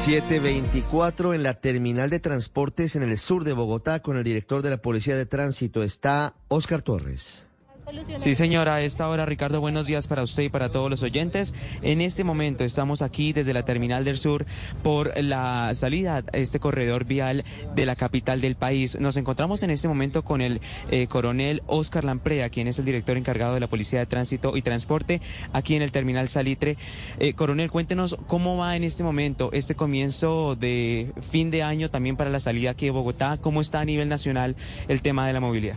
724 en la terminal de transportes en el sur de Bogotá con el director de la Policía de Tránsito está Oscar Torres. Sí, señora, a esta hora, Ricardo, buenos días para usted y para todos los oyentes. En este momento estamos aquí desde la Terminal del Sur por la salida a este corredor vial de la capital del país. Nos encontramos en este momento con el eh, coronel Oscar Lamprea, quien es el director encargado de la Policía de Tránsito y Transporte aquí en el Terminal Salitre. Eh, coronel, cuéntenos cómo va en este momento este comienzo de fin de año también para la salida aquí de Bogotá, cómo está a nivel nacional el tema de la movilidad.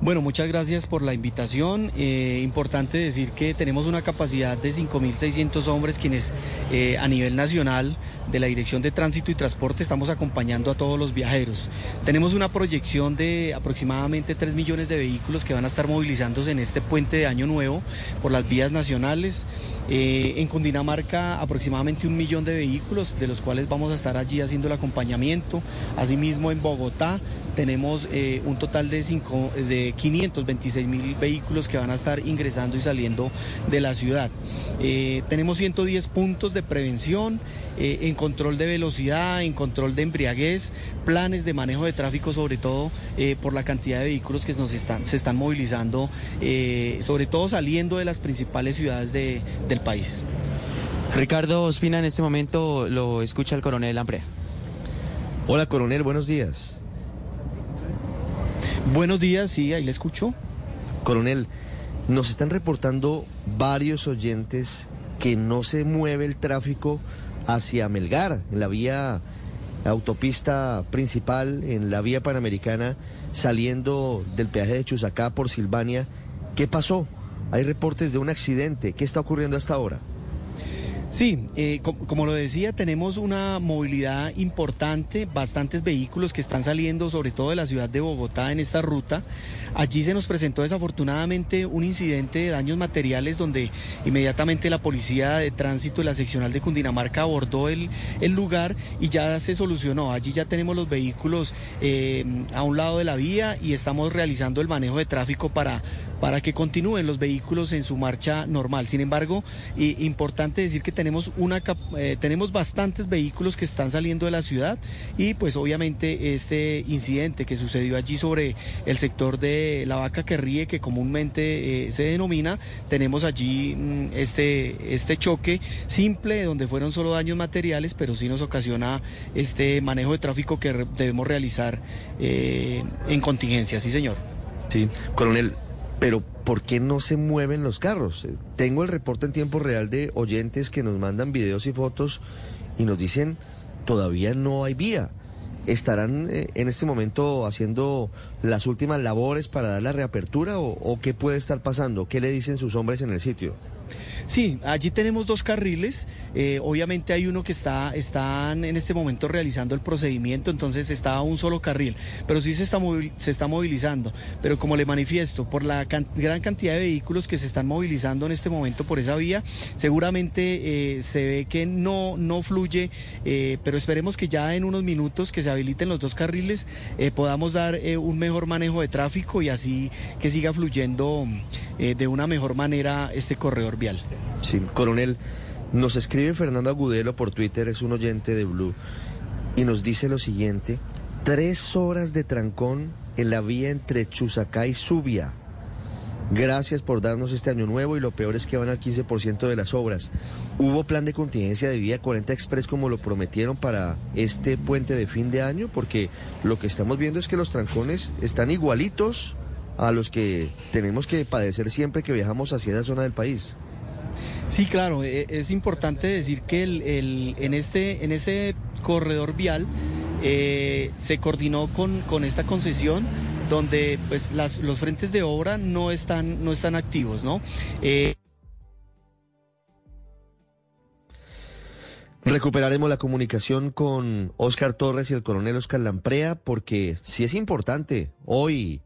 Bueno, muchas gracias por la invitación. Eh, importante decir que tenemos una capacidad de 5.600 hombres quienes eh, a nivel nacional de la Dirección de Tránsito y Transporte estamos acompañando a todos los viajeros. Tenemos una proyección de aproximadamente 3 millones de vehículos que van a estar movilizándose en este puente de Año Nuevo por las vías nacionales. Eh, en Cundinamarca aproximadamente un millón de vehículos, de los cuales vamos a estar allí haciendo el acompañamiento. Asimismo en Bogotá tenemos un total de, cinco, de 526 mil vehículos que van a estar ingresando y saliendo de la ciudad. Eh, tenemos 110 puntos de prevención eh, en control de velocidad, en control de embriaguez, planes de manejo de tráfico, sobre todo eh, por la cantidad de vehículos que nos están, se están movilizando, sobre todo saliendo de las principales ciudades del país. Ricardo Ospina, en este momento lo escucha el coronel Amprea. Hola, coronel, buenos días. Buenos días, sí, ahí le escucho. Coronel, nos están reportando varios oyentes que no se mueve el tráfico hacia Melgar, en la vía autopista principal, en la vía panamericana, saliendo del peaje de Chusacá por Silvania. ¿Qué pasó? Hay reportes de un accidente. ¿Qué está ocurriendo hasta ahora? Sí, eh, como lo decía, tenemos una movilidad importante, bastantes vehículos que están saliendo, sobre todo de la ciudad de Bogotá, en esta ruta. Allí se nos presentó desafortunadamente un incidente de daños materiales donde inmediatamente la policía de tránsito de la seccional de Cundinamarca abordó el, lugar y ya se solucionó. Allí ya tenemos los vehículos eh, a un lado de la vía y estamos realizando el manejo de tráfico para, para que continúen los vehículos en su marcha normal. Sin embargo, importante decir que tenemos una, eh, tenemos bastantes vehículos que están saliendo de la ciudad y pues obviamente este incidente que sucedió allí sobre el sector de la vaca que ríe, que comúnmente eh, se denomina, tenemos allí mm, este, este choque simple donde fueron solo daños materiales, pero sí nos ocasiona este manejo de tráfico que debemos realizar eh, en contingencia, sí señor. Sí, coronel, pero ¿por qué no se mueven los carros? Eh, tengo el reporte en tiempo real de oyentes que nos mandan videos y fotos y nos dicen, todavía no hay vía. ¿Estarán eh, en este momento haciendo las últimas labores para dar la reapertura o, o qué puede estar pasando? ¿Qué le dicen sus hombres en el sitio? Sí, allí tenemos dos carriles. Eh, obviamente hay uno que está están en este momento realizando el procedimiento, entonces está un solo carril, pero sí se está, se está movilizando. Pero como le manifiesto, por la gran cantidad de vehículos que se están movilizando en este momento por esa vía, seguramente eh, se ve que no, no fluye, eh, pero esperemos que ya en unos minutos que se habiliten los dos carriles podamos dar un mejor manejo de tráfico y así que siga fluyendo de una mejor manera este corredor Sí, coronel, nos escribe Fernando Agudelo por Twitter, es un oyente de Blue, y nos dice lo siguiente, tres horas de trancón en la vía entre Chusacá y Subia. Gracias por darnos este año nuevo y lo peor es que van al 15% de las obras. ¿Hubo plan de contingencia de vía 40 Express como lo prometieron para este puente de fin de año? Porque lo que estamos viendo es que los trancones están igualitos a los que tenemos que padecer siempre que viajamos hacia esa zona del país. Sí, claro, e, es importante decir que el, en, este, en ese corredor vial eh, se coordinó con, con, esta concesión donde pues las, los frentes de obra no están, no están activos, ¿no? Eh, Recuperaremos la comunicación con Oscar Torres y el coronel Oscar Lamprea porque si es importante hoy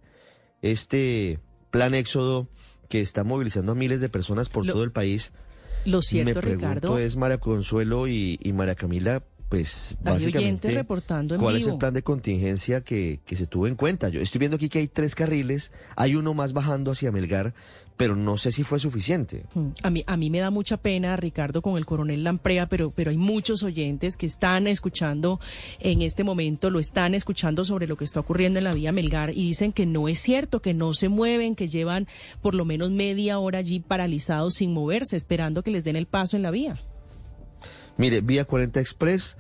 este plan éxodo que está movilizando a miles de personas por todo el país lo cierto, Me pregunto Ricardo. es María Consuelo y, María Camila, pues básicamente reportando en cuál es el plan de contingencia que, que se tuvo en cuenta. Yo estoy viendo aquí que hay tres carriles, hay uno más bajando hacia Melgar, pero no sé si fue suficiente. Mm, A mí, a mí me da mucha pena, Ricardo, con el coronel Lamprea, pero, pero hay muchos oyentes que están escuchando en este momento, lo están escuchando sobre lo que está ocurriendo en la vía Melgar y dicen que no es cierto, que no se mueven, que llevan por lo menos media hora allí paralizados sin moverse, esperando que les den el paso en la vía. Mire, Vía 40 Express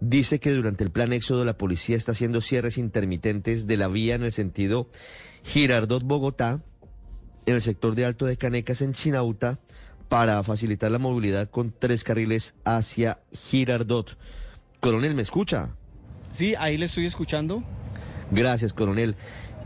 dice que durante el plan éxodo la policía está haciendo cierres intermitentes de la vía en el sentido Girardot-Bogotá, en el sector de Alto de Canecas en Chinauta, para facilitar la movilidad con tres carriles hacia Girardot. Coronel, ¿me escucha? Sí, ahí le estoy escuchando. Gracias, coronel.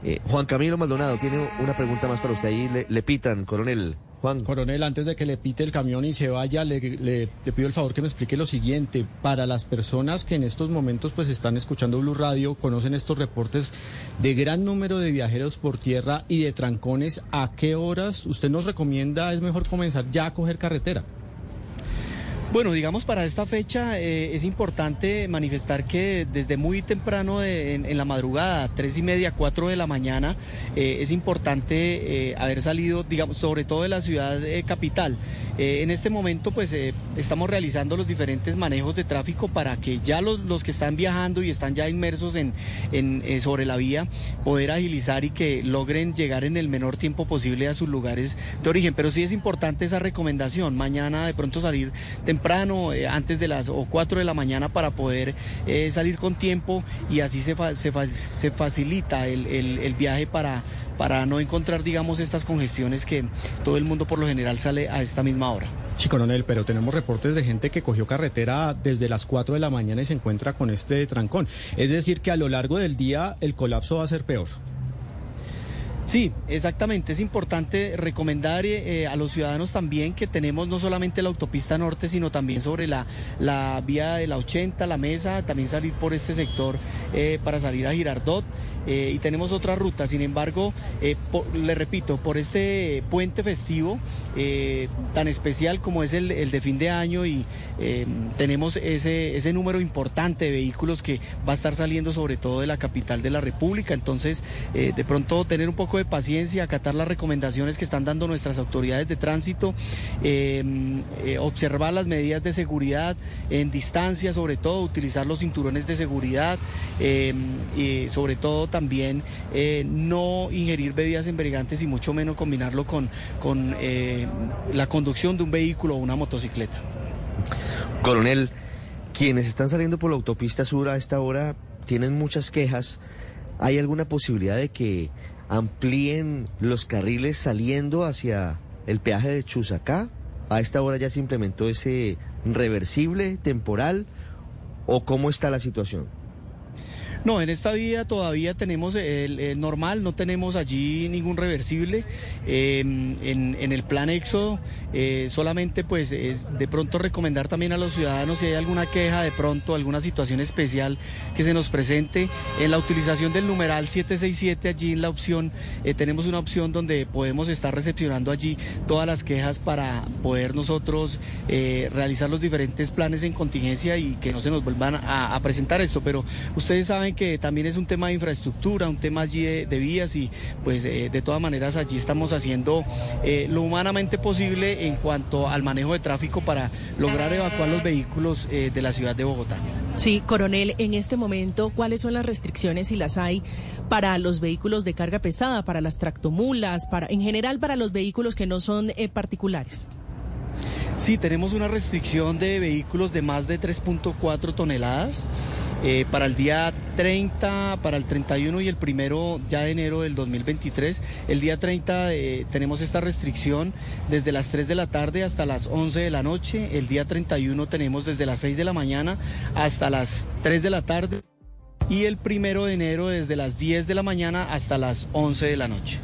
Eh, Juan Camilo Maldonado tiene una pregunta más para usted. Ahí le, le pitan, coronel. Coronel, antes de que le pite el camión y se vaya, le, le- le pido el favor que me explique lo siguiente. Para las personas que en estos momentos pues están escuchando Blue Radio, conocen estos reportes de gran número de viajeros por tierra y de trancones, ¿a qué horas usted nos recomienda es mejor comenzar ya a coger carretera? Bueno, digamos para esta fecha eh, es importante manifestar que desde muy temprano de- en, la madrugada, tres y media, cuatro de la mañana, eh, es importante eh, haber salido, digamos, sobre todo de la ciudad capital. En este momento, pues estamos realizando los diferentes manejos de tráfico para que ya los, los que están viajando y están ya inmersos en, en, sobre la vía, poder agilizar y que logren llegar en el menor tiempo posible a sus lugares de origen. Pero sí es importante esa recomendación, mañana de pronto salir temprano, eh, antes de las o 4 de la mañana para poder eh, salir con tiempo y así se, se, se facilita el, el- el viaje para, para no encontrar, digamos, estas congestiones que todo el mundo por lo general sale a esta misma hora. Sí, coronel, pero tenemos reportes de gente que cogió carretera desde las 4 de la mañana y se encuentra con este trancón. Es decir, que a lo largo del día el colapso va a ser peor. Sí, exactamente. Es importante recomendar eh, a los ciudadanos también que tenemos no solamente la autopista norte, sino también sobre la, la vía de la 80, la mesa, también salir por este sector eh, para salir a Girardot. eh, y tenemos otra ruta. Sin embargo, eh, por- le repito, por este puente festivo eh, tan especial como es el, el de fin de año y eh, tenemos ese, ese número importante de vehículos que va a estar saliendo sobre todo de la capital de la República. Entonces, eh, de pronto tener un poco de paciencia, acatar las recomendaciones que están dando nuestras autoridades de tránsito, eh, eh, observar las medidas de seguridad en distancia, sobre todo utilizar los cinturones de seguridad, eh, y sobre todo también eh, no ingerir bebidas embriagantes y mucho menos combinarlo con, con eh, la conducción de un vehículo o una motocicleta. Coronel, quienes están saliendo por la autopista sur a esta hora tienen muchas quejas. ¿Hay alguna posibilidad de que amplíen los carriles saliendo hacia el peaje de Chusacá? ¿A esta hora ya se implementó ese reversible temporal? ¿O cómo está la situación? No, en esta vía todavía tenemos el, normal, no tenemos allí ningún reversible. En, en el plan éxodo, eh, solamente pues es de pronto recomendar también a los ciudadanos si hay alguna queja, de pronto alguna situación especial que se nos presente en la utilización del numeral 767, allí en la opción, eh, tenemos una opción donde podemos estar recepcionando allí todas las quejas para poder nosotros eh, realizar los diferentes planes en contingencia y que no se nos vuelvan a, a presentar esto. Pero ustedes saben que también es un tema de infraestructura, un tema allí de, vías y pues eh, de todas maneras allí estamos haciendo eh, lo humanamente posible en cuanto al manejo de tráfico para lograr evacuar los vehículos eh, de la ciudad de Bogotá. Sí, coronel, en este momento, ¿cuáles son las restricciones, si las hay, para los vehículos de carga pesada, para las tractomulas, para, en general para los vehículos que no son particulares? Sí, tenemos una restricción de vehículos de más de 3.4 toneladas. eh, para el día 30, para el 31 y el primero ya de enero del 2023. El día 30 eh, tenemos esta restricción desde las 3 de la tarde hasta las 11 de la noche. El día 31 tenemos desde las 6 de la mañana hasta las 3 de la tarde. Y el primero de enero desde las 10 de la mañana hasta las 11 de la noche.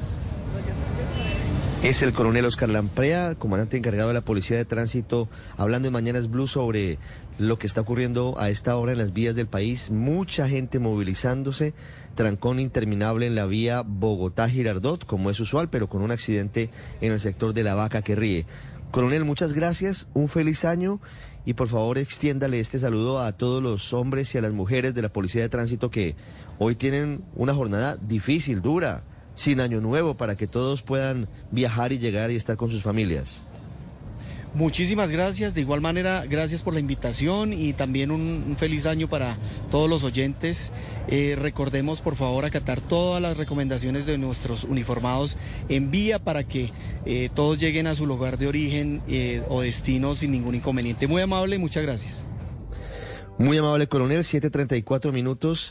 Es el coronel Oscar Lamprea, comandante encargado de la Policía de Tránsito, hablando en Mañanas Blue sobre lo que está ocurriendo a esta hora en las vías del país. Mucha gente movilizándose, trancón interminable en la vía Bogotá-Girardot, como es usual, pero con un accidente en el sector de la vaca que ríe. Coronel, muchas gracias, un feliz año y por favor extiéndale este saludo a todos los hombres y a las mujeres de la Policía de Tránsito que hoy tienen una jornada difícil, dura, sin año nuevo, para que todos puedan viajar y llegar y estar con sus familias. Muchísimas gracias. De igual manera, gracias por la invitación y también un, feliz año para todos los oyentes. Eh, recordemos, por favor, acatar todas las recomendaciones de nuestros uniformados en vía para que eh, todos lleguen a su lugar de origen eh, o destino sin ningún inconveniente. Muy amable, muchas gracias. Muy amable, coronel. 7.34 minutos.